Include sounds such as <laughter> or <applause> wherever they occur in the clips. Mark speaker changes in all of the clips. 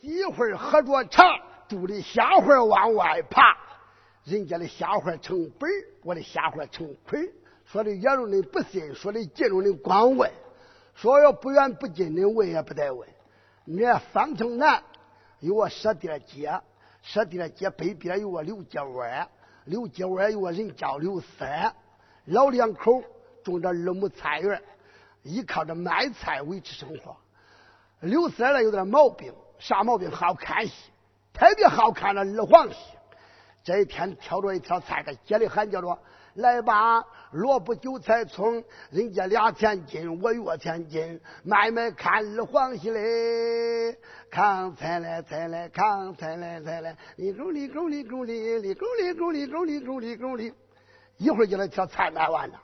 Speaker 1: 一会儿喝着茶，肚里虾花往外爬。人家的虾花成本我的虾花成亏。说的言容的不信，说的进容的光问。说要不远不近的问也不得问。你方城南有个舍店街，舍店街北边有个刘家湾，刘家湾有个人叫刘三，老两口种着二亩菜园，依靠着卖菜维持生活。刘三呢有点毛病，啥毛病？好看戏，特别好看那二黄戏。这一天挑着一条菜，给街里喊叫着：“来吧，萝卜、韭菜、葱，人家俩钱斤，我月钱斤，买卖看二黄戏嘞，扛菜来菜来，扛菜来菜来，里沟里沟里沟里，里沟里沟里沟里沟里沟里，一会儿就那条菜卖完了。”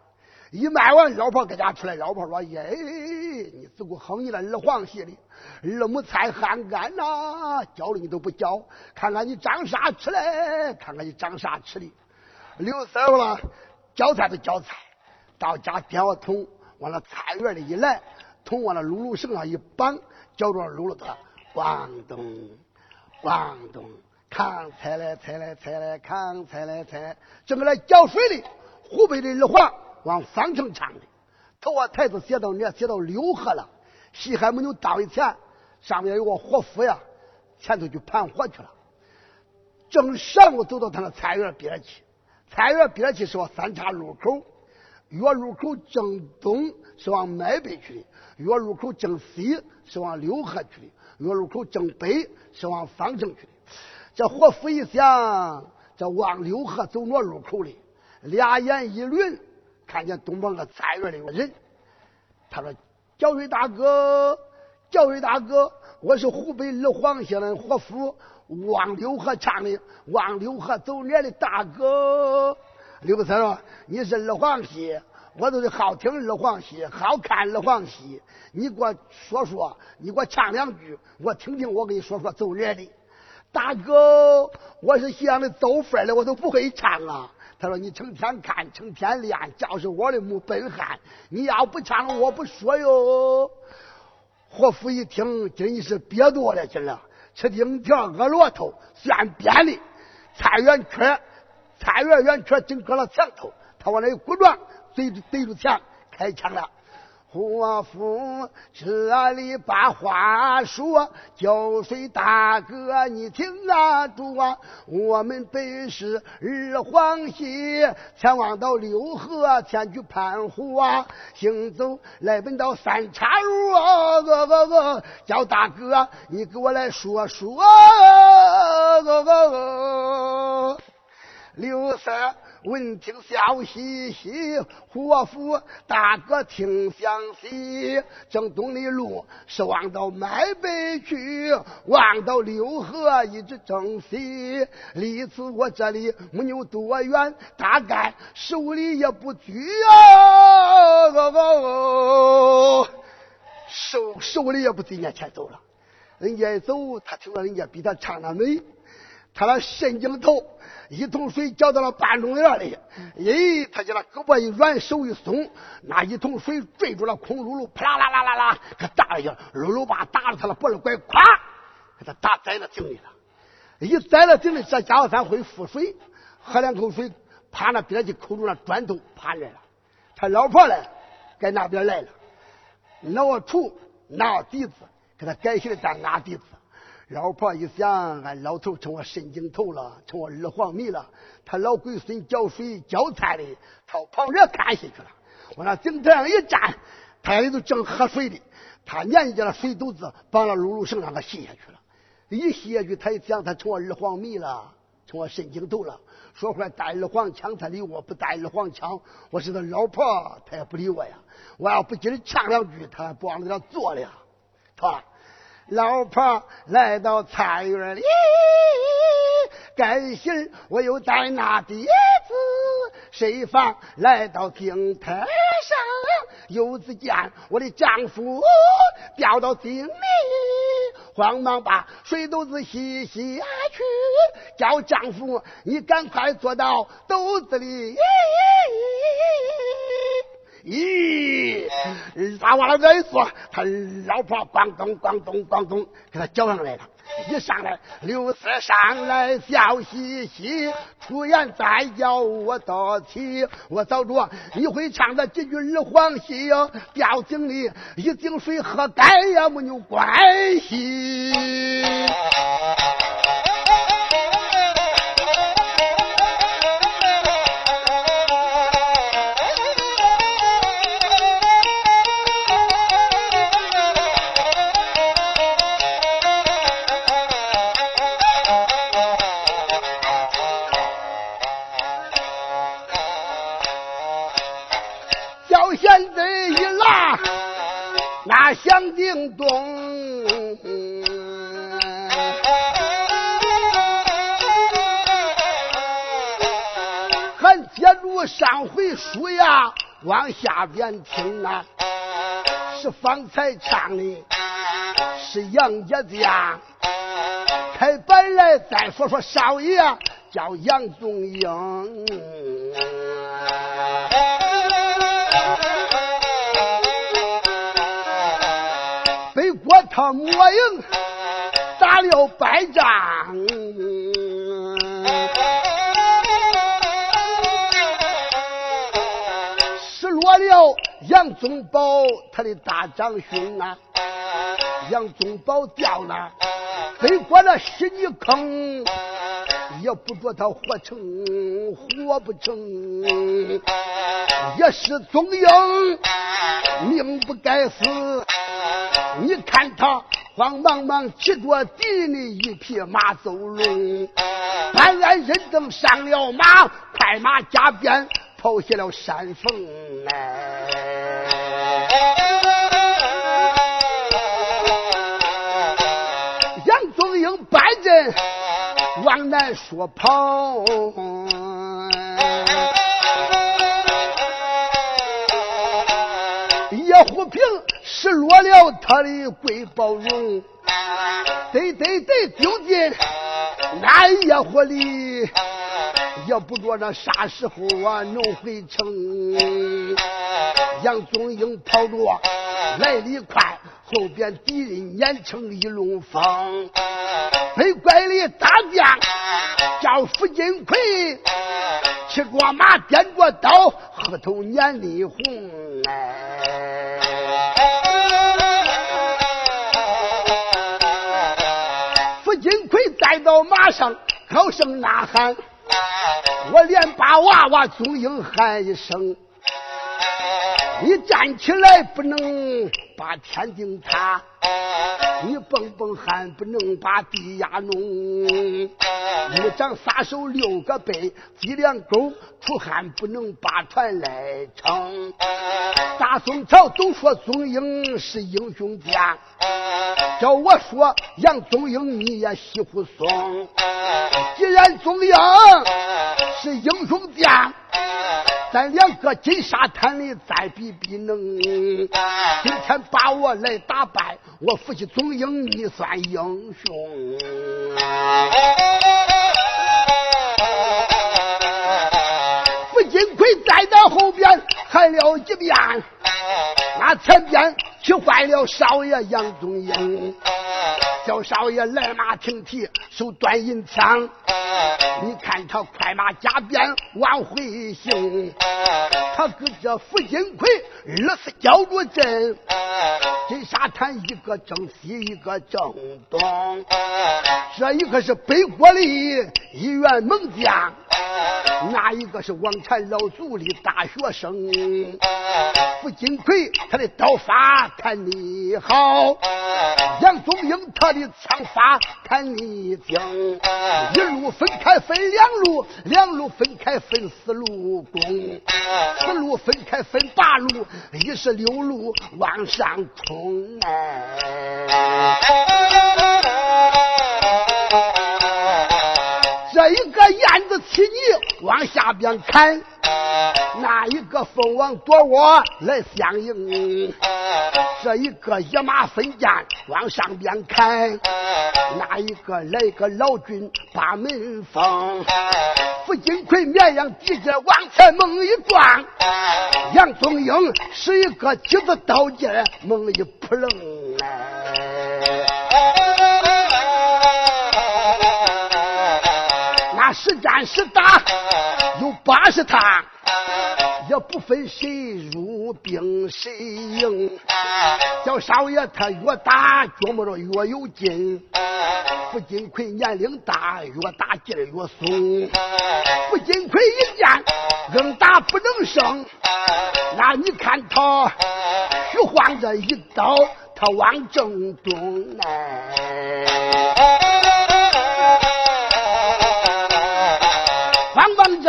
Speaker 1: 一卖完，老婆搁家出来，老婆说：“耶，你自古好你那二黄系的，二亩菜旱干呐，浇了你都不浇，看看你长啥吃嘞？看看你长啥吃的？刘三了，浇菜都浇菜，到家点个桶，往那菜园里一来，桶往那辘辘绳上一绑，浇着辘辘的，咣咚，咣咚，扛菜来菜来菜来，扛菜来菜来，正搁那浇水的，湖北的二黄。往方城唱的，头啊台子写到你写到六合了，戏还没有到以前，上面有个伙夫呀，前头就盘活去了。正上午走到他那菜园边去，菜园边去是往三岔路口，越路口正东是往麦北去的，越路口正西是往六合去的，越路口正北是往方城去的。这伙夫一想，这往六合走那路口的，俩眼一轮。看见东旁个菜园里有个人，他说：“教水大哥，教水大哥，我是湖北二黄县的伙夫，望六河唱的，望六河走脸的大哥。”刘三说：“你是二黄戏，我都是好听二黄戏，好看二黄戏。你给我说说，你给我唱两句，我听听。我给你说说走脸的，大哥，我是西洋的走份的，我都不会唱啊。”他说：“你成天看，成天练，就是我的木笨汉。你要不唱，我不说哟。”伙夫一听，真是憋多了劲了，吃丁条，饿骆驼，算扁的。菜园圈，菜园圆圈正搁了墙头，他往那一鼓撞，对着对着墙开枪了。伙夫，这里把话说，叫水大哥，你听啊住啊！我们本是二黄溪，前往到六河前去盘湖啊，行走来奔到三岔路啊，个个个叫大哥，你给我来说说，个个个刘三。闻听笑嘻嘻，伙夫大哥听详细。正东的路是往到麦北去，往到六河一直正西。离此我这里没有多远，大概十五里也不拘啊！十十五里也不人家前走了，人家一走，他听说人家比他唱的美，他那神经头。一桶水浇到了半中院里，咦，他就那胳膊一软，手一松，那一桶水坠住了空噜噜，啪啦啦啦啦啦，可打了一下，噜噜把打了他了脖子拐，咵，给他打栽了井里了。一栽了井里，这家伙咱会浮水，喝两口水，趴那边去抠住那砖头，趴来了。他老婆呢，在那边来了，挠锄，拿笛子，给他改起来当拿笛子。老婆一想，俺老头成我神经头了，成我二黄迷了。他老龟孙浇水浇菜的，到旁边看戏去了。往那井台上一站，他里头正喝水的，他年家那水斗子绑了露露绳，让他吸下去了。一吸下去，他一想，他成我二黄迷了，成我神经头了。说话带二黄腔，他理我；不带二黄腔，我是他老婆，他也不理我呀。我要不给他呛两句，他还不往那坐了呀，他。老婆来到菜园里，该信我又在那笛子谁放？来到井台上，又只见我的丈夫掉到井里，慌忙把水斗子吸下去，叫丈夫你赶快坐到斗子里。咦，他往那边一坐，他老婆咣咚咣咚咣咚给他叫上来了。一上来，刘四上来笑嘻嘻，出言再叫我到起。我早着你会唱的几句二黄戏哟，吊井里一井水喝干也没有关系。响叮咚，还接住上回书呀，往下边听啊，是方才唱的，是杨家将。开本来再说说少爷叫杨宗英。他莫营打了败仗，失落了杨宗保他的大长兄啊！杨宗保掉了，飞过了稀泥坑，也不着他活成活不成，也是宗英命不该死。你看他慌忙忙骑着敌人的一匹马走龙，安安人等上了马，快马加鞭跑下了山峰来。杨宗英摆阵往南说跑。叶虎平。失落了他的贵宝荣，得得得丢进暗夜火里，也不知道那啥时候啊能回城。杨宗英跑着来得快，后边敌人撵成一龙风，北关里大将叫傅金奎，骑着马掂着刀，额头撵的红。金盔带到马上，高声呐喊，我连把娃娃宗英喊一声。你站起来不能把天顶塌，你蹦蹦还不能把地压弄。一掌撒手六个背，脊梁沟出汗不能把船来撑。大宋朝都说宗英是英雄将，叫我说杨宗英你也稀乎松。既然宗英是英雄将。咱两个金沙滩里再比比能，今天把我来打败，我父亲总赢，你算英雄。傅金奎在那后边喊了几遍，那前边气坏了少爷杨宗英。叫少爷来马停蹄，手端银枪。你看他快马加鞭往回行，他跟着傅金奎二次交着阵。金沙滩一个正西，一个正东，这一个是北国的一员猛将。哪一个是王禅老祖的大学生，傅金奎他的刀法看你好，杨宗英他的枪法看你精，一路分开分两路，两路分开分四路攻，四路分开分八路，一十六路往上冲。一个燕子骑你往下边砍，那一个蜂王夺窝来相迎。这一个野马分剑往上边砍，那一个来个老君把门封。傅金奎绵羊地界往前猛一撞，杨宗英是一个几子刀剑猛一扑棱。实战实打，有八十趟，也不分谁入兵谁赢。小少爷他越打觉摸着越有劲，傅金奎年龄大，越打劲儿越松。傅金奎一见硬打不能胜，那你看他虚晃着一刀，他往正中来。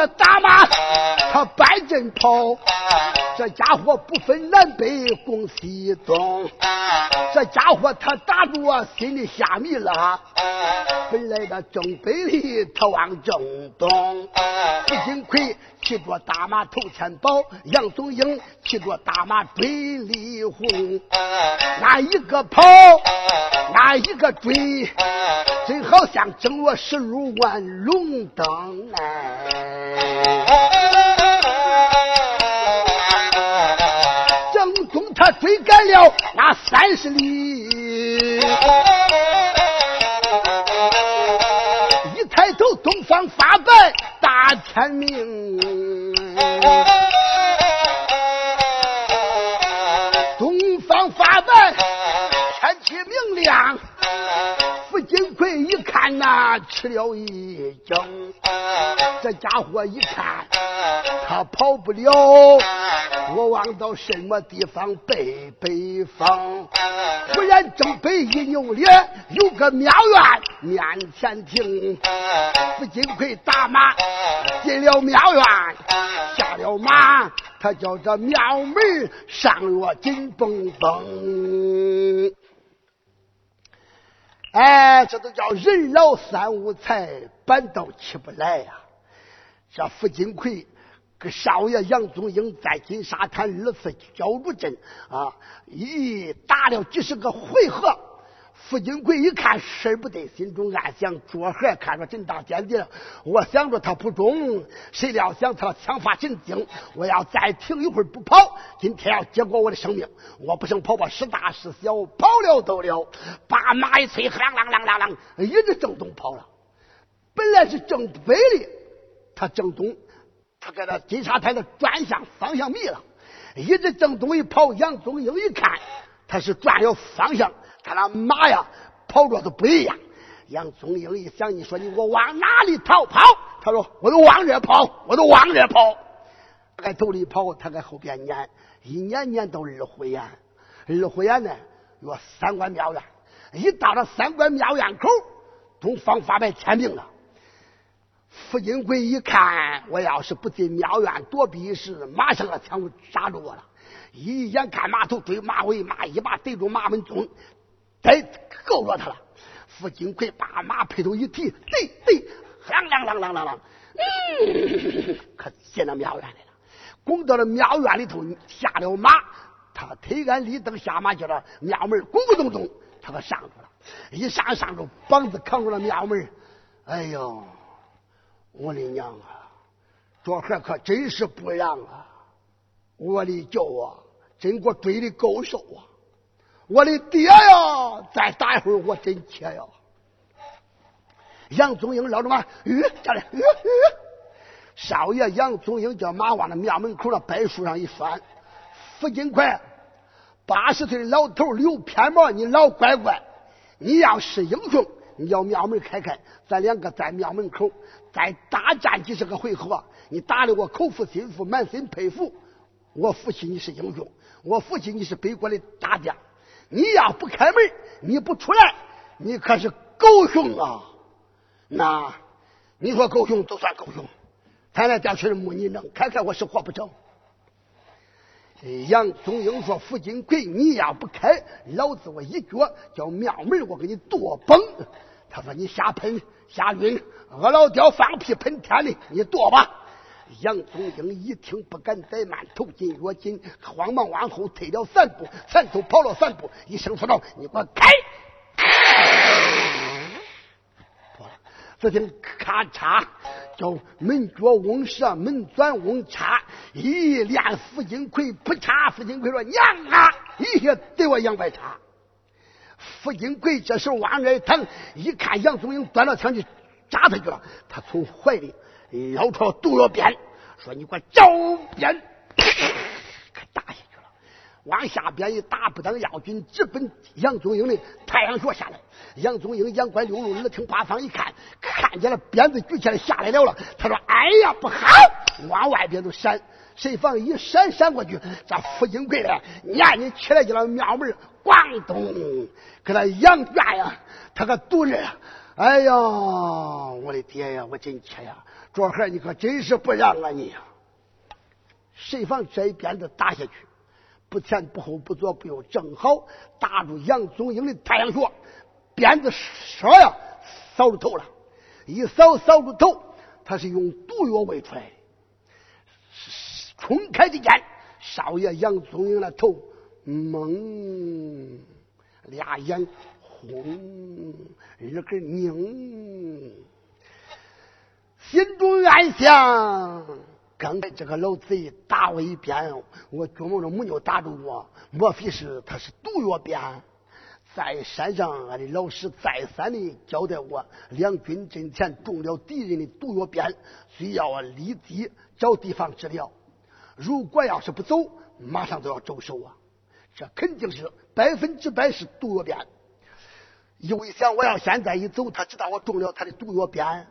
Speaker 1: 大马，他摆阵跑。这家伙不分南北攻西东，这家伙他打住我心里瞎迷了。本来的正北里，他往正东。傅金奎骑着大马头前跑，杨宗英骑着大马追李红。那一个跑，那一个追，真好像正月十六万龙灯哎。他追赶了那三十里，一抬头东方发白大天明，看呐，吃了一惊，这家伙一看他跑不了。我望到什么地方背北方？忽然正北一扭脸，有个庙院面前停。不金奎打马进了庙院，下了马，他叫这庙门上落紧绷绷。哎，这都叫人老三无才，板倒起不来呀！这傅金奎。跟少爷杨宗英在金沙滩二次交路阵啊，咦打了几十个回合。傅金贵一看事不对，心中暗想：卓和看着真大间谍，我想着他不中，谁料想他枪法神精。我要再停一会儿不跑，今天要结果我的生命。我不想跑吧，是大是小，跑了都了。把马一催，啷啷啷啷啷，一直正东跑了。本来是正北的，他正东。他搁那金沙滩的转向方向迷了，一直正东一跑，杨宗英一看他是转了方向，他那马呀跑着都不一样。杨宗英一想，你说你我往哪里逃跑？他说我都往这跑，我都往这跑。在头里跑，他在后边撵，一撵撵到二虎眼，二虎眼呢有三关庙院，一到了三关庙院口，东方发白天明了。傅金贵一看，我要是不进庙院躲避时，马上要枪杀住我了。一眼看马头追马尾，马一把逮住马门中，逮够着他了。傅金奎把马配头一提，对对，啷啷啷啷啷啷，嗯，可进了庙院来了。拱到了庙院里头，下了马，他推杆立蹬下马，叫着庙门咕咕咚咚，他可上住了。一上上住，膀子扛住了庙门，哎呦！我的娘啊，这孩可真是不让啊！我的舅啊，真给我追的够瘦啊！我的爹呀，再打一会儿我真切呀！杨宗英老着马，吁，下来，吁吁。少爷杨宗英叫马往那庙门口那柏树上一拴。傅金快，八十岁的老头留偏毛，你老乖乖，你要是英雄。你要庙门开开，咱两个在庙门口再大战几十个回合，你打的我口服心服，满心佩服。我服气你是英雄，我服气你是北国的大将。你要不开门，你不出来，你可是狗熊啊！那你说狗熊都算狗熊，咱俩家去的木你能开开，我是活不成。杨宗英说：“付金奎，你要不开，老子我一脚叫庙门，我给你跺崩。”他说：“你瞎喷瞎晕，饿老刁放屁喷天的，你跺吧。”杨宗英一听，不敢怠慢，头紧脚紧，慌忙往后退了三步，前头跑了三步，一声说道：“你给我开！”只听咔嚓，叫门脚嗡舌，门钻嗡嚓，一连付金奎不嚓，付金奎说：“娘啊！”一下对我杨白茶。付金奎这时候往那一躺，一看杨宗英端了枪就扎他去了。他从怀里捞出毒药鞭，说：“ <coughs> 你给我招鞭！”可打下去了。往下边一打，不等要军直奔杨宗英的太阳穴下来。杨宗英眼观六路，耳听八方，一看，看见了鞭子举起来下来了了。他说：“哎呀，不好！”往外边都闪。谁防一闪闪过去，这傅金贵呢，撵你起来就了庙门，咣咚，给他养卷呀！他可堵着呀！哎呀，我的爹呀，我真气呀！这孩你可真是不让啊你！谁防这一鞭子打下去，不前不后不左不右，正好打住杨宗英的太阳穴，鞭子唰呀扫住头了，一扫扫住头，他是用毒药喂出来的。冲开的眼，少爷杨宗英的头蒙，俩眼红，耳根拧，心中暗想：刚才这个老贼打我一鞭，我琢磨着没有打中我，莫非是他是毒药鞭？在山上，俺的老师再三的交代我，两军阵前中了敌人的毒药鞭，需要立即找地方治疗。如果要是不走，马上都要周手啊！这肯定是百分之百是毒药鞭。又一想，我要现在一走，他知道我中了他的毒药鞭，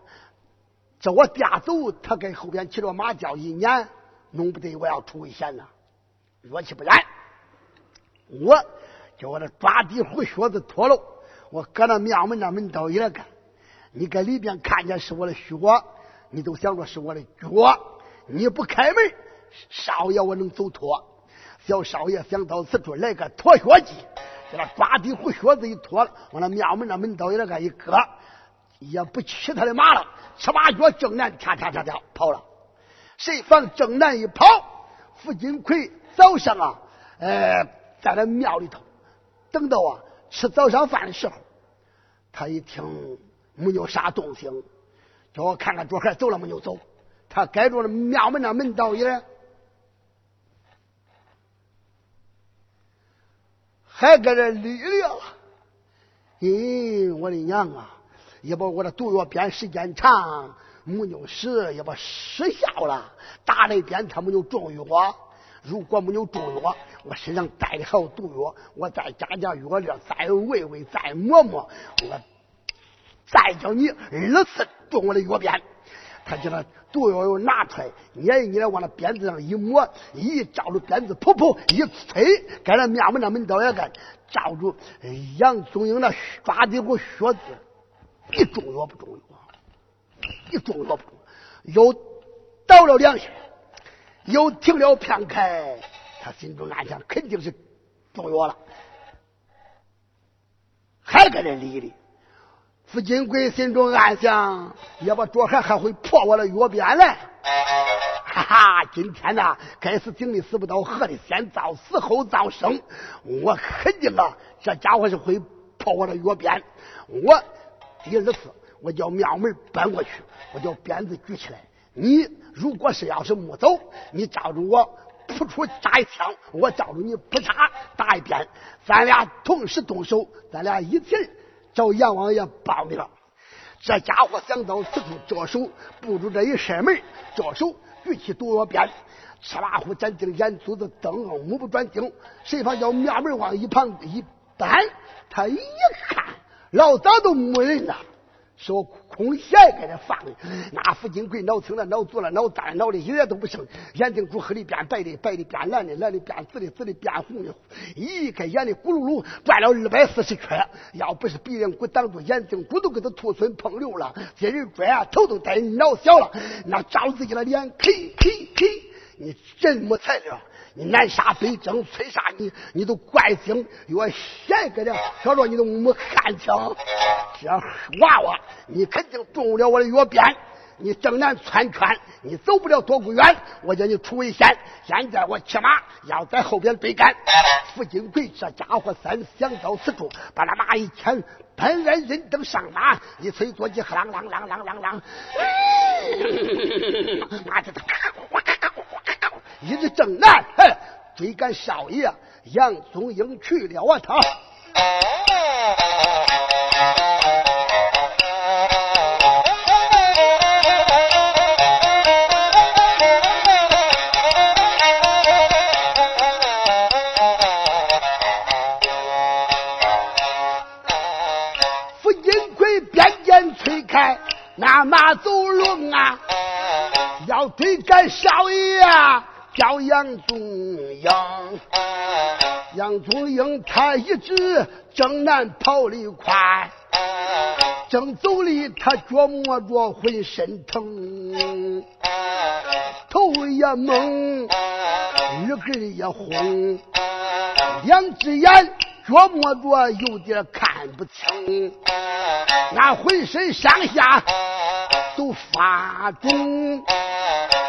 Speaker 1: 这我爹走，他跟后边骑着马叫一撵，弄不得我要出危险了。若其不然，我叫我的抓地虎靴子脱了，我搁那庙门那门道一看，你搁里边看见是我的靴，你都想着是我的脚，你不开门。少爷，我能走脱。小少爷想到此处，来个脱靴计，给他抓地虎靴子一脱了，往那庙门那门道里那个一搁，也不骑他的马了，吃把脚正南跳跳跳跳跑了。谁防正南一跑，傅金奎早上啊，呃，在那庙里头，等到啊吃早上饭的时候，他一听没有啥动静，叫我看看这孩走了没有走。他该着那庙门那门道里。还搁这理了，咦，我的娘啊！也把我的毒药鞭时间长，没有使，也把失效了。打了一鞭，他没有中药。如果没有中药，我身上带的还有毒药，我再加加药量，再喂喂，再磨磨，我再叫你二次中我的药鞭。他叫他毒药又拿出来，捏一捏，往那鞭子上一抹，一照着鞭子，噗噗一吹，跟那面门那门道也干，照住杨宗英那抓的股血子，一中药不中药，一中药不中，又倒了两下，又停了片刻，他心中暗想，肯定是中药了，还搁这理哩。傅金贵心中暗想：要不卓海还会破我的药鞭来？哈哈！今天呐，该死井里死不到河里，先造死后造生。我肯定啊，这家伙是会破我的药鞭。我第二次，我叫庙门搬过去，我叫鞭子举起来。你如果是要是没走，你照着我扑出扎一枪，我照着你扑嚓打一鞭，咱俩同时动手，咱俩一起。找阎王爷报名，这家伙想到此处着手布住这一扇门，着手举起毒药鞭，哧啦呼站定，眼珠子瞪，目不转睛。谁怕叫庙门往一旁一搬，他一看，老早都没人了。说空闲给他放的，那傅金贵脑青了，脑足了，脑大了，脑里一点都不剩。眼睛珠黑的变白的，白的变蓝的，蓝的变紫的，紫的变红的。一开眼的咕噜噜转了二百四十圈，要不是鼻梁骨挡住，眼睛骨都给他吐孙碰流了。这人转啊头都带脑小了，那照自己的脸，嘿嘿嘿，你真没材料？你南沙北征，催杀你，你都怪精，越闲个点，小着你都没看清。这娃娃，你肯定中了我的药鞭，你正南窜圈，你走不了多不远，我叫你出危险。现在我骑马要在后边追赶。傅金贵这家伙三想到此处，把那马一牵，本来人等上马，一催坐骑，啷啷啷啷啷啷，<laughs> 马就咔咔咔咔咔咔。一直正南嘿追赶少爷杨宗英去了我他。付金奎边边吹开那马走龙啊要追赶少爷啊。叫杨宗英。杨宗英他一直正南跑得快，正走里他琢磨着浑身疼，头也懵，耳根也红，两只眼琢磨着有点看不清，那浑身上下都发肿。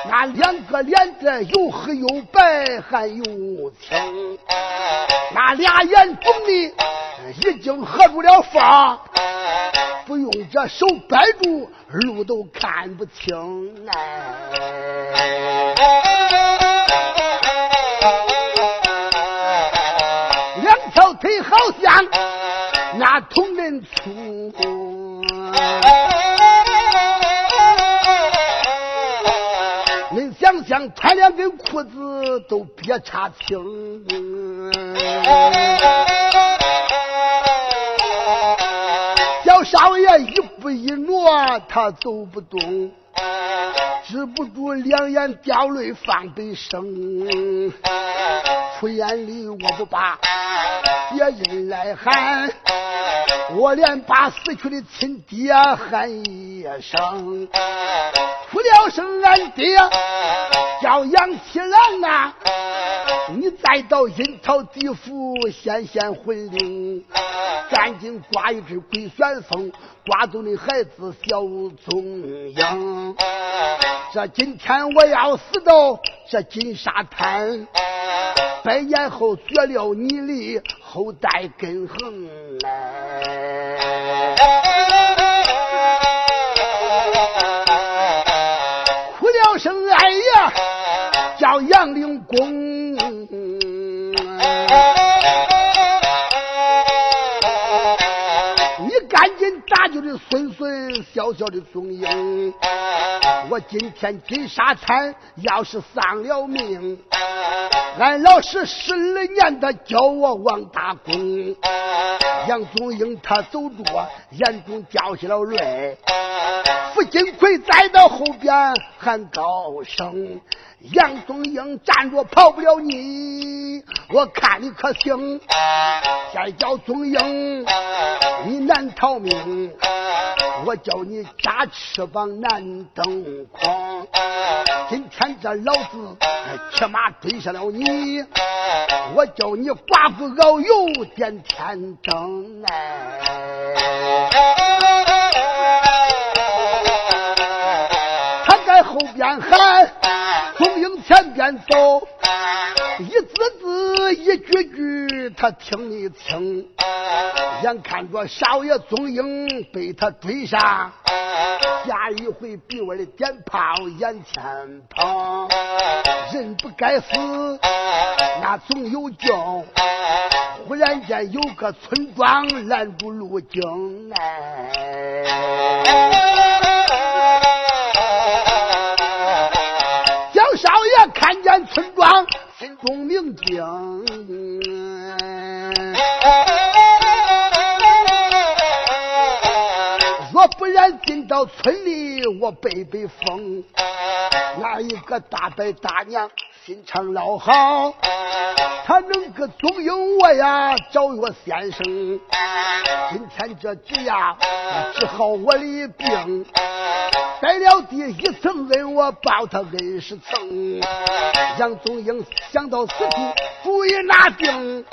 Speaker 1: 那两个脸子又黑又白还又青，那俩眼肿的已经合住了缝，不用这手掰住路都看不清哎。两条腿好像那铜人粗。他连根裤子都别差轻，小少爷一步一挪他走不动，止不住两眼掉泪放悲声，出眼里我不把别人来喊。我连把死去的亲爹喊一声，哭了声俺爹叫杨七郎啊！你再到阴曹地府显显魂灵，赶紧刮一只鬼旋风，刮走你孩子小宗英。这今天我要死到这金沙滩。百年后绝了你的后代根横，哭了声哎呀，叫杨凌公，孙孙小小的宗英，我今天金沙滩要是丧了命。俺老师十二年他教我王大功，杨宗英他走着，眼中掉下了泪。傅金奎在到后边喊高声：“杨宗英站着跑不了你，我看你可行？再叫宗英，你难逃命。”我叫你扎翅膀难登空，今天这老子骑马追上了你，我叫你寡妇熬油点天灯哎！从营前边走，一字字一句句他听你清。眼看着少爷踪影被他追上，下一回比我的点炮眼前跑，人不该死，那总有救。忽然间有个村庄拦住路径哎，庄，心中明镜。不然进到村里，我背背风。那一个大伯大娘心肠老好，他能个中应我呀，找我先生。今天这局呀，治好我的病。栽了第一层恩，我报他恩十层。杨宗英想到此处，主意拿定。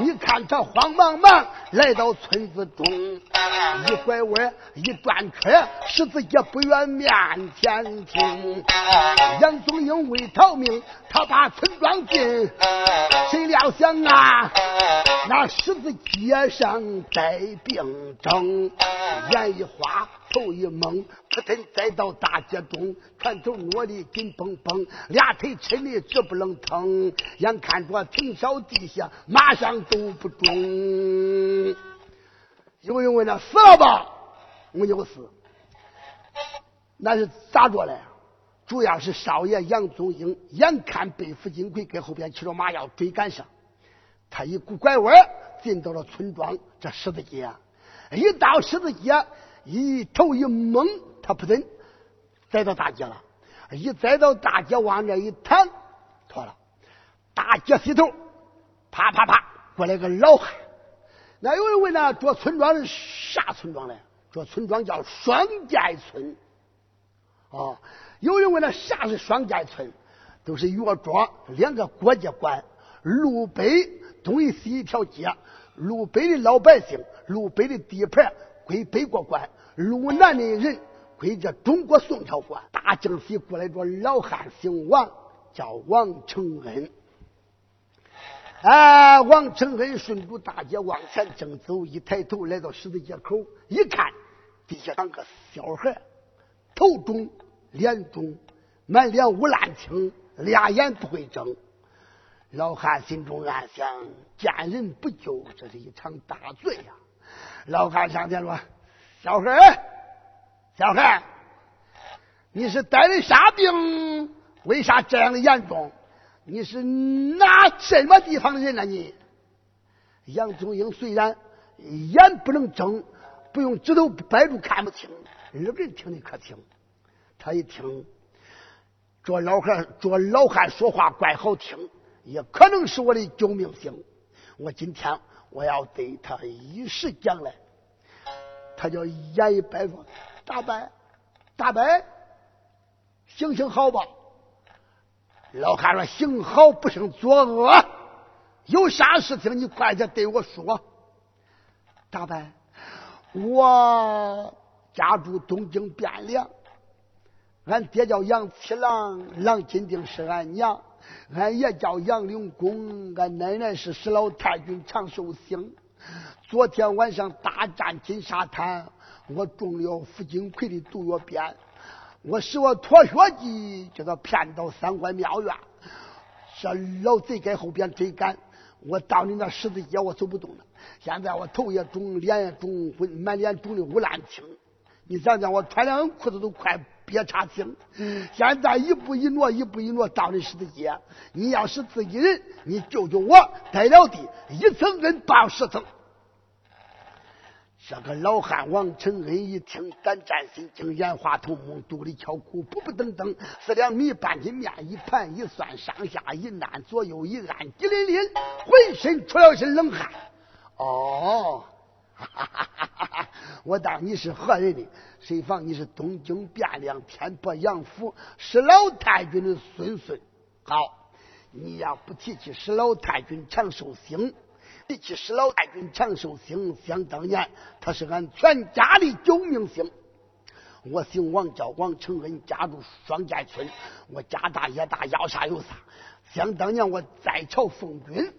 Speaker 1: 你看他慌忙忙来到村子中，一拐弯一转圈，十字街不愿面前听。杨宗英为逃命，他把村庄进，谁料想啊，那十字街上带病症，眼一花。头一懵，扑腾栽到大街中，拳头挪的紧绷绷，俩腿抻的直不楞腾，眼看着停少地下，马上都不中。有人问他死了吧？没有死，那是咋着嘞？主要是少爷杨宗英眼看被傅金奎跟后边骑着马要追赶上，他一股拐弯进到了村庄这十字街，一到十字街。一头一懵，他他不准栽到大街了。一栽到大街，往这一躺，妥了。大街西头，啪啪啪，过来个老汉。那有人问呢，这村庄是啥村庄呢？这村庄叫双寨村。啊，有人问了，啥是双寨村？都是岳庄两个国家管，路北东一西一条街，路北的老百姓，路北的地盘归北国管，路南的人归这中国宋朝管。大江西过来个老汉，姓王，叫王承恩。哎，王承恩顺着大街往前正走，一抬头来到十字街口，一看，底下躺个小孩，头肿，脸肿，满脸乌烂青。俩眼不会睁，老汉心中暗想：见人不救，这是一场大罪呀！老汉上前说：“小孩小孩你是得的啥病？为啥这样的严重？你是哪什么地方的人呢？你？”杨宗英虽然眼不能睁，不用指头摆住看不清，耳根听的可清。他一听。这老汉，这老汉说话怪好听，也可能是我的救命星。我今天我要对他一实讲来。他就眼一摆说：“大伯，大伯，行行好吧。”老汉说：“行好不胜作恶，有啥事情你快点对我说。”大伯，我家住东京汴梁。俺爹叫杨七郎，郎金定是俺娘。俺爷叫杨灵公，俺奶奶是石老太君长寿星。昨天晚上大战金沙滩，我中了傅金奎的毒药鞭。我使我脱血计，叫他骗到三官庙院。这老贼在后边追赶，我到你那十字街，我走不动了。现在我头也肿，脸也肿，浑满脸肿的乌烂青。你想想，我穿两裤子都快。别插情，现在一步一挪，一步一挪到你十字街。你要是自己人，你救救我，得了的，一层恩报十层。这个老汉王承恩一听，胆战心惊，眼花头目，肚里敲鼓，噗噗噔噔，四两米半斤面一盘一算，上下一按，左右一按，滴淋淋，浑身出了身冷汗。哦。哈哈哈哈我当你是何人呢？谁防你是东京汴梁天波杨府石老太君的孙孙？好，你要不提起石老太君长寿星，提起石老太君长寿星，想当年他是俺全家的救命星。我姓王，叫王承恩，家住双寨村。我家大业大，要啥有啥。想当年我在朝奉君。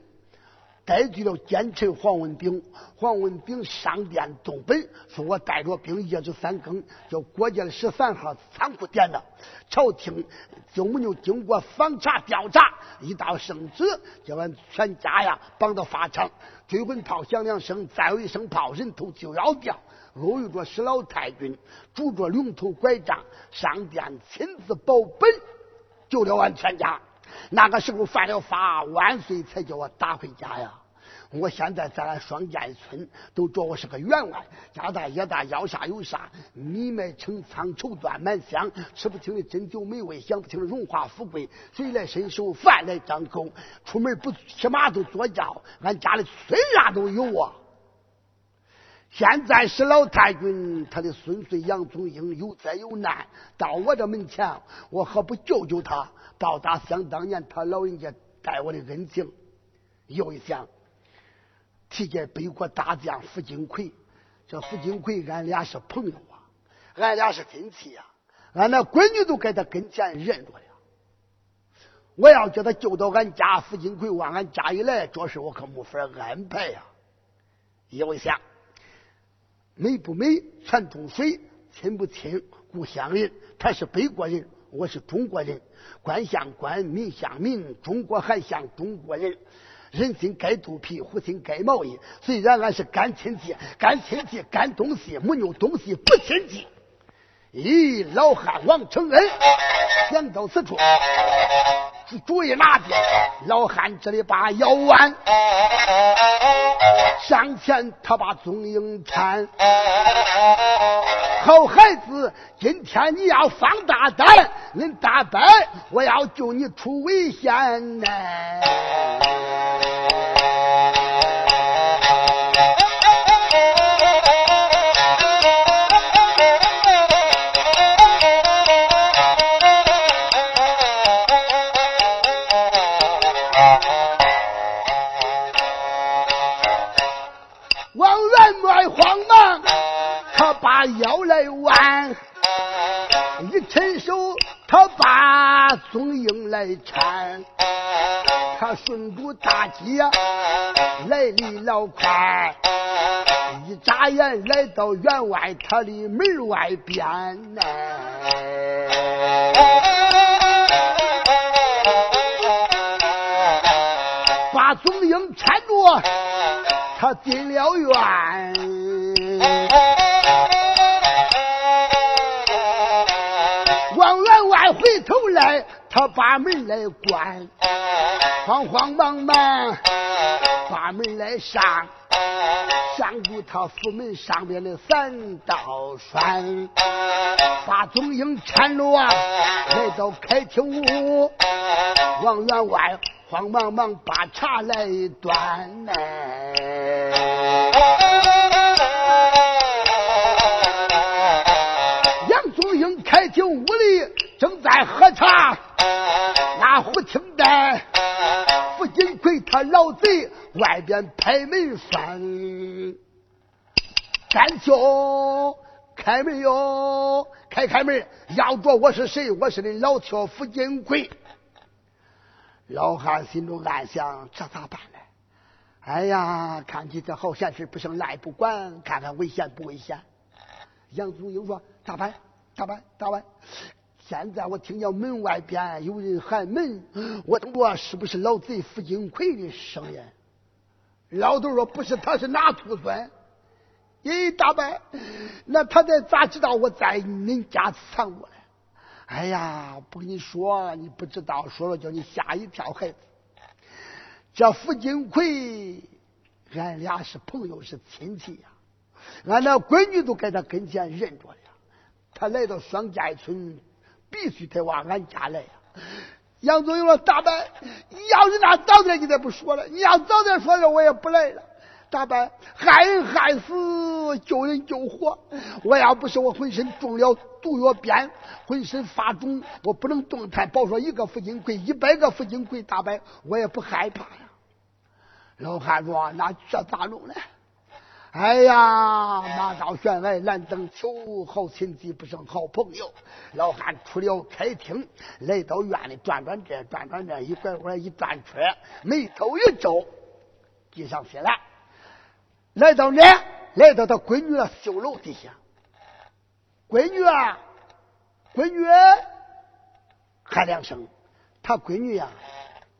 Speaker 1: 带去了奸臣黄文炳，黄文炳上殿东北，说我带着兵夜至三更，叫国家的十三号仓库点的。朝廷就没有经过访查调查，一道圣旨，叫俺全家呀绑到法场，追魂炮响两声，再有一声炮，人头就要掉。偶遇着石老太君，拄着龙头拐杖上殿，亲自保本，救了俺全家。那个时候犯了法，万岁才叫我打回家呀。我现在在俺双涧村，都说我是个员外，家大业大，要啥有啥，米麦成仓，绸缎满箱，吃不清的珍馐美味，享不清的荣华富贵，水来伸手，饭来张口，出门不骑马都坐轿，俺家里孙啥都有啊。现在是老太君他的孙孙杨宗英有灾有难到我这门前，我何不救救他，报答想当年他老人家待我的恩情？又一想。提见北国大将傅金奎，这傅金奎俺俩是朋友啊，俺俩是亲戚呀，俺那闺女都在他跟前认着了。我要叫他救到俺家，傅金奎往俺家一来，这事我可没法安排呀。又一想，美不美全中水，亲不亲故乡人。他是北国人，我是中国人，官像官，民像民，中国还像中国人。人心该肚皮，虎心该毛衣。虽然俺是干亲戚，干亲戚干东西，没有东西不亲戚。咦，老汉王承恩想到此处，主意拿定，老汉这里把腰弯。上前他把宗英搀。好孩子，今天你要放大胆，恁大伯我要救你出危险呐！弯，一伸手，他把宗英来搀。他顺住大街来离老快，一眨眼来到员外他的门外边呢。把宗英搀住，他进了院。回头来，他把门来关，慌慌忙忙把门来上，上住他府门上边的三道栓，把宗英搀着啊，来到开厅屋，王员外慌忙忙把茶来端来。正在喝茶，那忽听得傅金奎他老贼外边拍门翻，干兄开门哟，开开门，要着我是谁？我是你老邱傅金奎。老汉心中暗想：这咋办呢？哎呀，看起这好闲事，不胜赖不管，看看危险不危险？杨祖英说：咋办？咋办？咋办？现在我听见门外边有人喊门，我我是不是老贼付金奎的声音？老头说不是，他是哪徒孙？咦，大伯，那他得咋知道我在恁家藏过来？哎呀，不跟你说，你不知道，说了叫你吓一跳，孩子。这付金奎，俺俩是朋友，是亲戚呀，俺那闺女都在他跟前认着了。他来到双家村。必须得往俺家来呀！杨宗英说：“大伯，要是那早点你再不说了，你要早点说了，我也不来了。大伯，害人害死，救人救活。我要不是我浑身中了毒药鞭，浑身发肿，我不能动弹。别说一个福金贵，一百个福金贵，大伯我也不害怕呀。”老汉说：“那这咋弄呢？”哎呀，马刀悬崖难登秋，好亲戚不胜好朋友。老汉出了开厅，来到院里转转这，转转这，一拐弯一转圈，眉头一皱，计上心来，来到哪？来到他闺女的绣楼底下。闺女啊，闺女，喊两声。他闺女呀，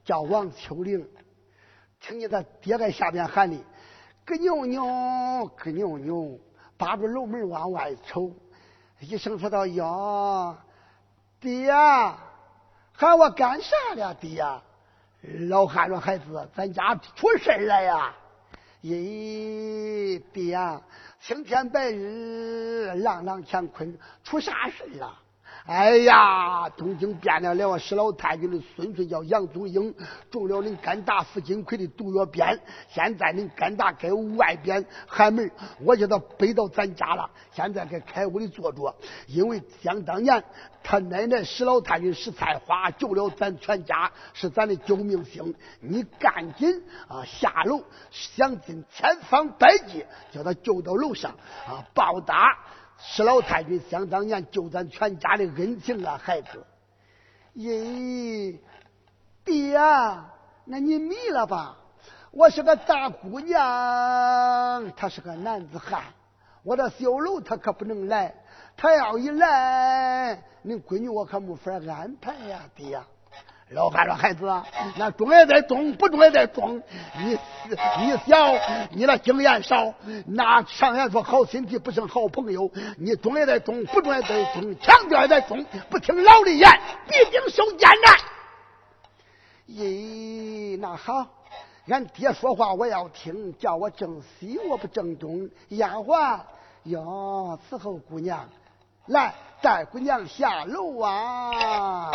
Speaker 1: 叫王秋玲，听见他爹在下边喊的。咯扭扭，咯扭扭，扒着楼门往外瞅，一声说道：“哟，爹呀，喊我干啥了？爹呀！”老汉说：“孩子，咱家出事了呀！咦，爹呀，青天白日，朗朗乾坤，出啥事了？”哎呀，东京变了两个石老太君的孙孙叫杨宗英，中了恁甘大付金奎的毒药鞭。现在恁甘大在外边喊门，我叫他背到咱家了。现在在开屋里坐着，因为想当年他奶奶石老太君石菜花救了咱全家，是咱的救命星。你赶紧啊下楼，想尽千方百计叫他救到楼上啊报答。石老太君想当年救咱全家的恩情啊，孩子！咦，爹啊，那你迷了吧？我是个大姑娘，他是个男子汉，我这绣楼他可不能来，他要一来，你闺女我可没法安排呀，爹呀！老汉说：“孩子，那中也得中，不中也得中。你你小，你那经验少。那上言说好亲戚不胜好朋友。你中也得中，不中也得中，强调也得中，不听老的言，必定受艰难。咦，那好，俺爹说话我要听，叫我正西我不正东。丫鬟哟，伺候姑娘，来带姑娘下楼啊。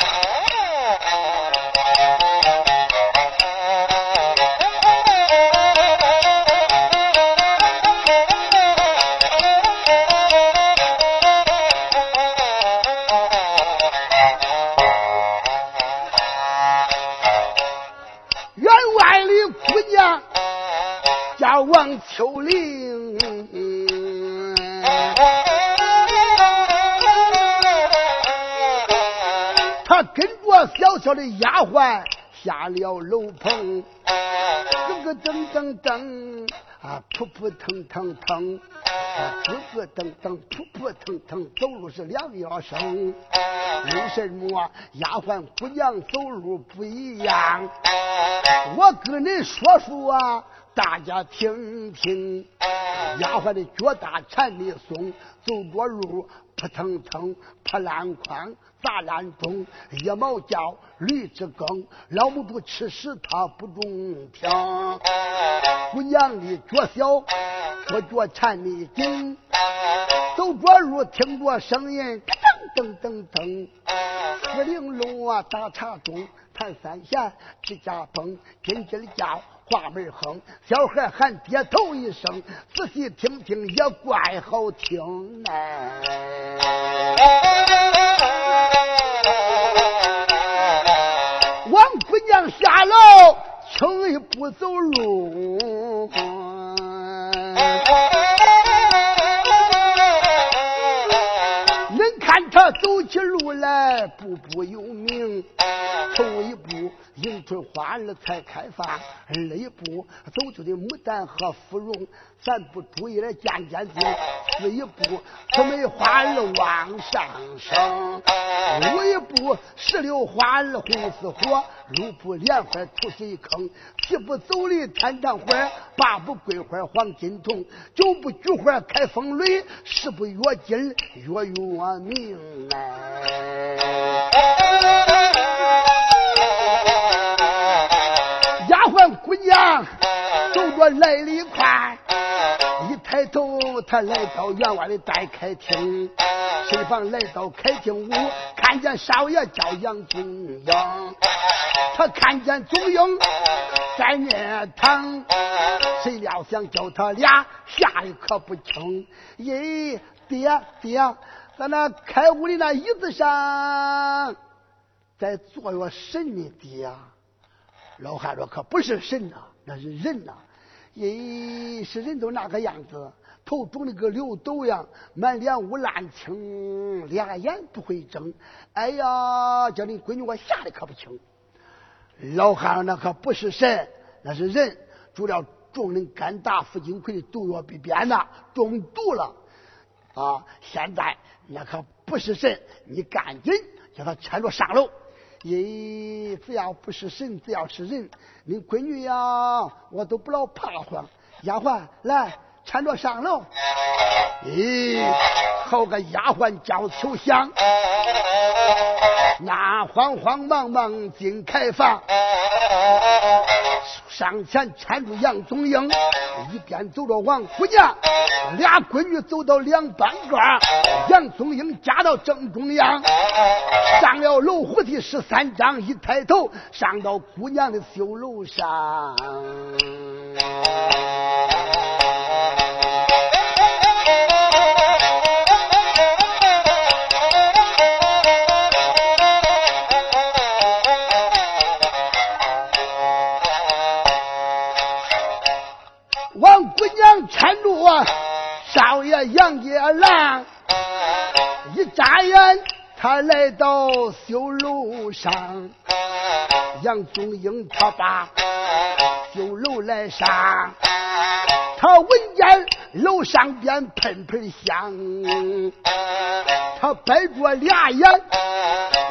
Speaker 1: 王秋玲，小小的丫鬟下了楼棚，咯咯噔噔噔，啊扑扑腾腾腾，啊咯咯噔噔，扑扑腾腾，走路是两腰声。为什么丫鬟姑娘走路不一样？我跟你说说啊。大家听听，丫鬟的脚大缠的松，走着路扑腾腾，扑烂筐，砸烂钟，一毛叫驴子更，老母不吃屎，他不中听。姑娘的脚小，脚脚缠的紧，走着路听着声音，噔噔噔噔，四玲珑啊，打茶盅，弹三弦，指甲崩，金鸡叫。花门哼，小孩喊爹头一声，仔细听听也怪好听哎。王姑娘下楼，轻一步走路，恁看他走起路来步步有名，头一步。迎春花儿才开放，二一步走出的牡丹和芙蓉，三步注意了渐渐近，四一步紫梅花儿往上升，五一步石榴花儿红似火，六步莲花吐水坑，七步走的天堂花，八步桂花黄金筒，九步菊花开风雷，十步月金月月明哎。走着来的快，一抬头，他来到院外的待开厅，新房来到开厅屋，看见少爷叫杨宗英，他看见宗英在那躺，谁料想叫他俩吓得可不轻。咦，爹爹，咱那开屋的那椅子上，在坐着神呢，爹。老汉说：“可不是神呐，那是人呐！咦，是人都那个样子，头肿的跟刘斗样，满脸乌烂青，俩眼不会睁。哎呀，叫你闺女我吓得可不轻。老汉：那可不是神，那是人，主了中人肝大腹金亏，毒药必变呐，中毒了啊！现在那可不是神，你赶紧叫他牵着上楼。”咦，只要不是神，只要是人，你闺女呀，我都不老怕慌。丫鬟，来搀着上楼。咦，好个丫鬟叫秋香，那慌慌忙忙进开房。上前搀住杨宗英，一边走着王姑娘，俩闺女走到两半个杨宗英夹到正中央，上了楼虎梯十三章，一抬头上到姑娘的绣楼上。到绣楼上。杨宗英他把绣楼来上，他闻见楼上边喷喷香，他摆着俩眼，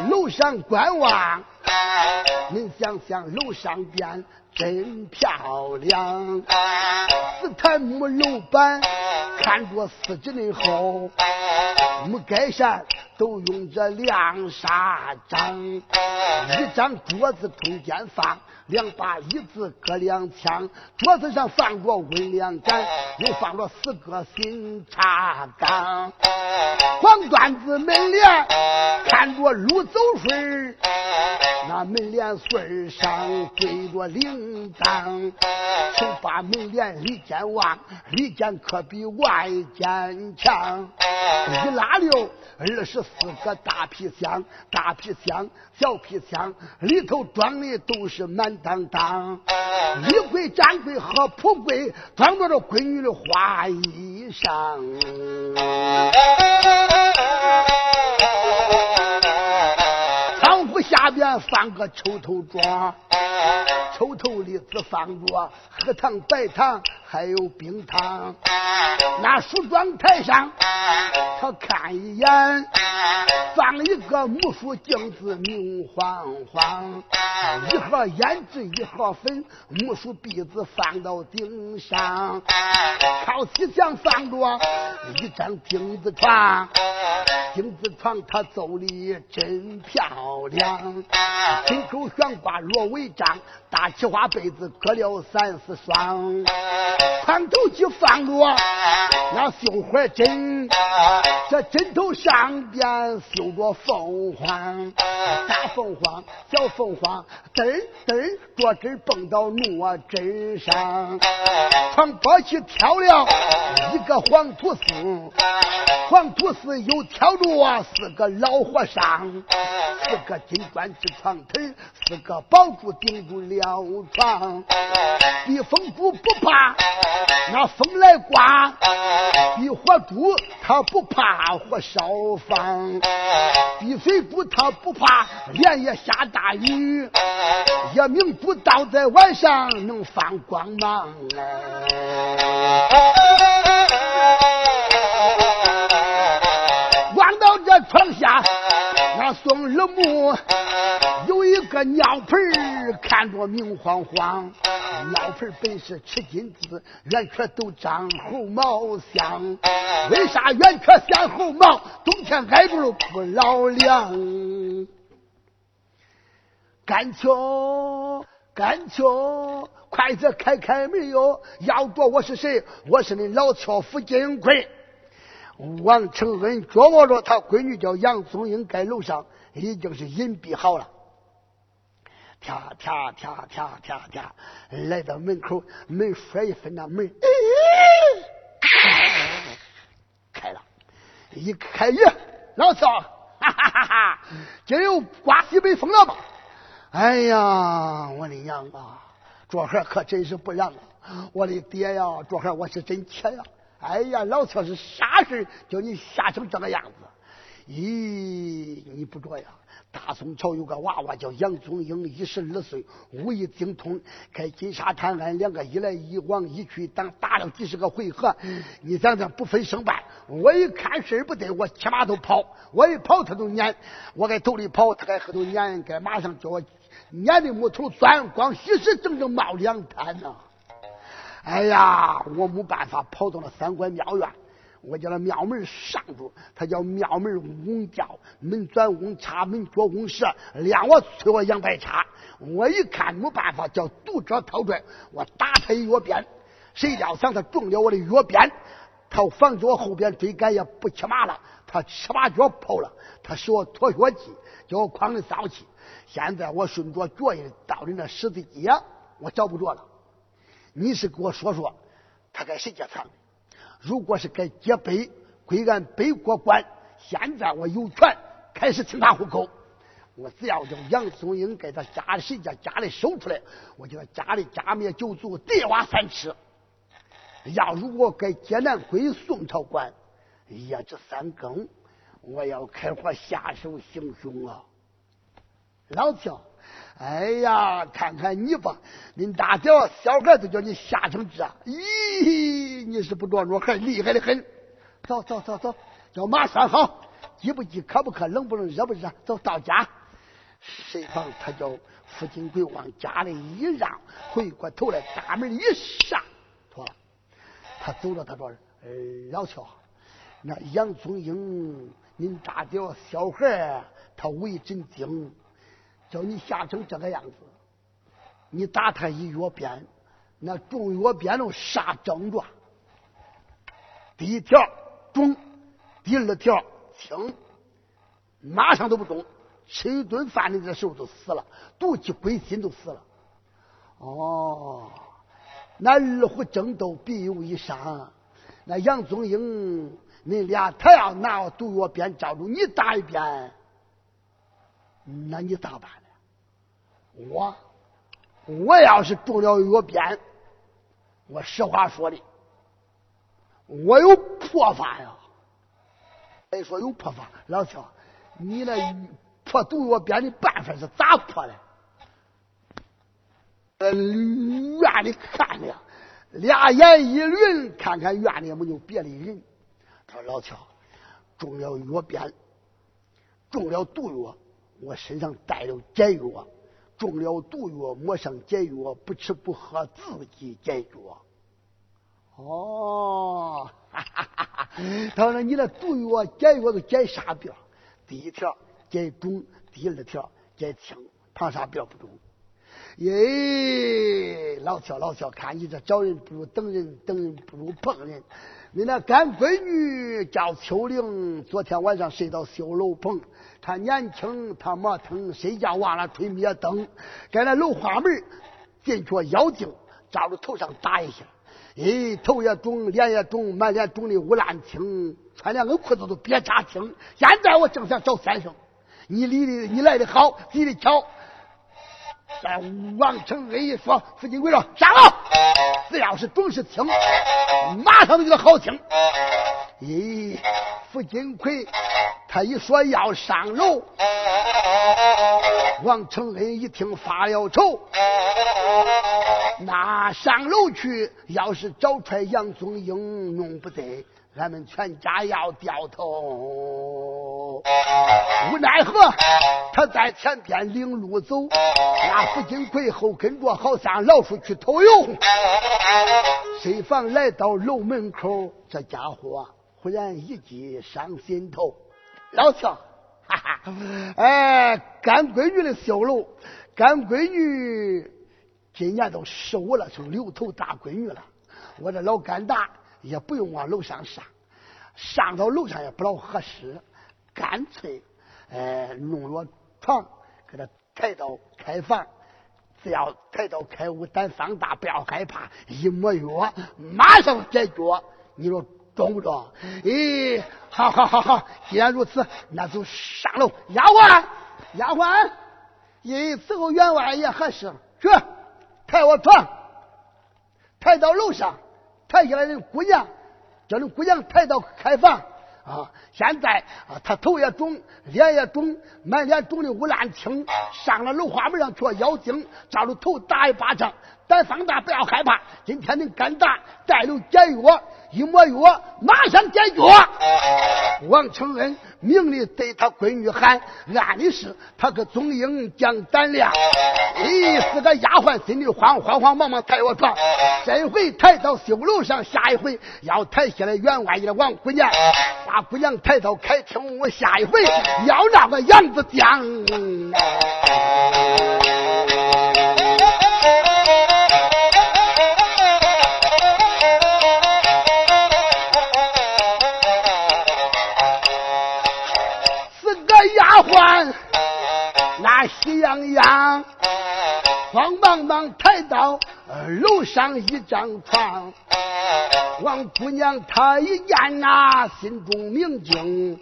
Speaker 1: 楼上观望。您想想，楼上边。真漂亮，紫檀木楼板，看着四指的厚，木盖上都用这亮纱张，一张桌子中间放两把椅子搁两枪，桌子上放着温两盏，又放着四个新茶缸。黄缎子门帘看着路走水那门帘穗上缀着铃铛。手把门帘里间望，里间可比外间强。一拉溜二十四个大皮箱，大皮箱、小皮箱里头装的都是满当当。衣柜、掌柜和铺柜装着这闺女的花衣裳。仓库下边放个抽头装。抽头里只放着黑糖、白糖，还有冰糖。那梳妆台上，他看一眼，放一个木梳镜子明晃晃，一盒胭脂，一盒粉，木梳篦子放到顶上，靠西墙放着一张钉子床，钉子床他走的真漂亮，金口悬挂罗帷帐。大旗花被子搁了三四双，床头去放着那绣花针，这针头上边绣着凤凰，大凤凰、小凤凰，嘚儿嘚着针蹦到诺针上，床坡去挑了一个黄土司，黄土司又挑着四个老和尚，四个金砖支床头，四个宝珠顶住了。小床，避风鼓不怕那风来刮，避火烛他不怕火烧房，避水鼓他不怕连夜下大雨，夜明鼓倒在晚上能放光芒那松了木。个尿盆看着明晃晃，尿盆本是吃金子，圆圈都长猴毛香。为啥圆圈像猴毛？冬天挨不住了不老凉。干秋，干秋，快点开开门哟！要着我是谁？我是你老俏夫金贵。武王承恩琢磨着，他闺女叫杨宗英，在楼上已经是隐蔽好了。啪啪啪啪啪啪，来到门口，门摔一分，那门开了，一开耶，老赵，哈哈哈哈！今又刮西北风了吧？哎呀，我的娘啊！这会可真是不让啊！我的爹呀，这会我是真切呀！哎呀，老赵是啥事叫你吓成这个样子？咦，你不着呀？大宋朝有个娃娃叫杨宗英，一十二岁，武艺精通，开金沙滩俺，两个一来一往一去，当打了几十个回合。你想想不分胜败，我一看事不对，我骑马都跑，我一跑他都撵，我在头里跑，他在后头撵，该马上叫我撵的木头钻，光稀石整整冒两滩呐！哎呀，我没办法，跑到了三官庙院。我叫那庙门上住，他叫庙门翁叫门转翁插门脚翁蛇，连我催我杨白叉。我一看没办法，叫读者掏出来，我打他一药鞭。谁料想他中了我的药鞭，他防止我后边追赶也不骑马了，他七八脚跑了。他使我脱血气，叫我狂的骚气。现在我顺着脚印到的那十字街，我找不着了。你是给我说说，他该谁家藏？如果是该接北归俺北国管，现在我有权开始清他户口。我只要叫杨松英给他家里谁家家里收出来，我就家里家灭九族，地挖三尺。要如果该接南归宋朝管，呀，这三更我要开火下手行凶啊！老乔，哎呀，看看你吧，恁大屌小孩都叫你吓成这，咦，你是不着着还厉害的很。走走走走，叫马拴好，饥不饥，渴不渴，冷不冷，热不热，走到家。谁防他叫父亲鬼往家里一让，回过头来大门一上，妥了。他走了，他说：“呃，老乔，那杨宗英，您大屌小孩他为真精。”叫你吓成这个样子，你打他一药鞭，那中药鞭都啥症状。第一条中，第二条轻，马上都不中。吃一顿饭的这时候就死了，毒气归心都死了。哦，那二虎争斗必有一伤。那杨宗英，你俩他要拿毒药鞭照住你打一鞭，那你咋办？我，我要是中了药鞭，我实话说的，我有破法呀。再说有破法，老乔，你那破毒药鞭的办法是咋破的？呃，院里看着，俩眼一轮，看看院里没有别的人。他说：“老乔，中了药鞭，中了毒药，我身上带了解药，中了毒药抹上解药，不吃不喝自己解药。”哦，哈哈哈哈他说：“你那毒药解药都解啥病？第一条解肿，第二条解轻，怕啥病不中？”耶，老乔老乔，看你这找人不如等人，等人不如碰人。你那干闺女叫秋玲，昨天晚上睡到修楼棚，他年轻，他没疼，谁家忘了吹灭灯，在那楼花门进去妖精，照着头上打一下，哎，头也肿，脸也肿，满脸肿的乌烂青，穿两个裤子都憋扎青。现在我正想找先生，你离的你来的好，离的巧。在王成恩一说，傅金贵说：“上楼，只要是准是听，马上就给他好听。”咦，傅金奎他一说要上楼，王成恩一听发了愁。那上楼去，要是找出来杨宗英，弄不得。俺们全家要掉头，无奈何，他在前边领路走，那胡金奎后跟着，好像老鼠去偷油。谁防来到楼门口，这家伙忽然一记伤心头。老乔，哈哈，哎，干闺女的修楼，干闺女今年都十五了，成六头大闺女了。我这老干大。也不用往楼上上，上到楼上也不老合适，干脆，呃，弄了床给他抬到开房，只要抬到开屋，胆放大，不要害怕，一抹药马上解决。你说中不中？咦，好好好好，既然如此，那就上楼。丫鬟，丫鬟，咦，伺候员外也合适，去抬我床，抬到楼上。抬下来的姑娘，叫那姑娘抬到开房啊！现在啊，他头也肿，脸也肿，满脸肿的乌烂青，上了楼花门上去，妖精照着头打一巴掌，胆放大不要害怕。今天你敢打，带了解药，一抹药马上解决。王承恩。明里对他闺女喊，暗里是他跟宗英讲胆量。哎，四个丫鬟心里慌，慌慌忙忙抬我床。这一回抬到绣楼上，下一回要抬下来员外的王姑娘，把姑娘抬到开厅。我下一回要那个杨子江。丫鬟那喜洋洋，慌忙忙抬到楼上一张床。王姑娘她一见呐，心中明镜，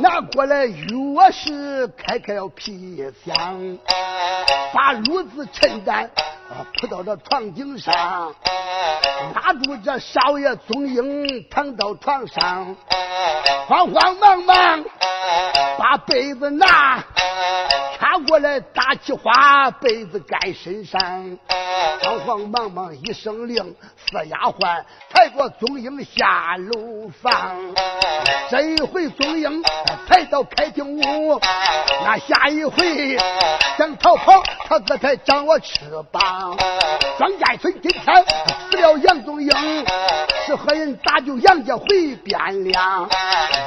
Speaker 1: 拿过来钥匙开开了皮箱，把褥子衬单铺到这床顶上，拉住这少爷宗英躺到床上，慌慌忙忙。把被子拿，掐过来打起花，被子盖身上。慌慌忙忙一声令，四丫鬟抬过宗英下楼房。这一回宗英抬到开庭屋，那下一回想逃跑，他这才长我翅膀。庄稼村今天死了杨宗英，是何人打救杨家回汴梁？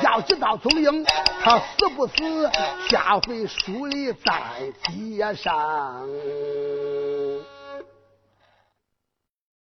Speaker 1: 要知道宗英他死不死，下回书里再接上。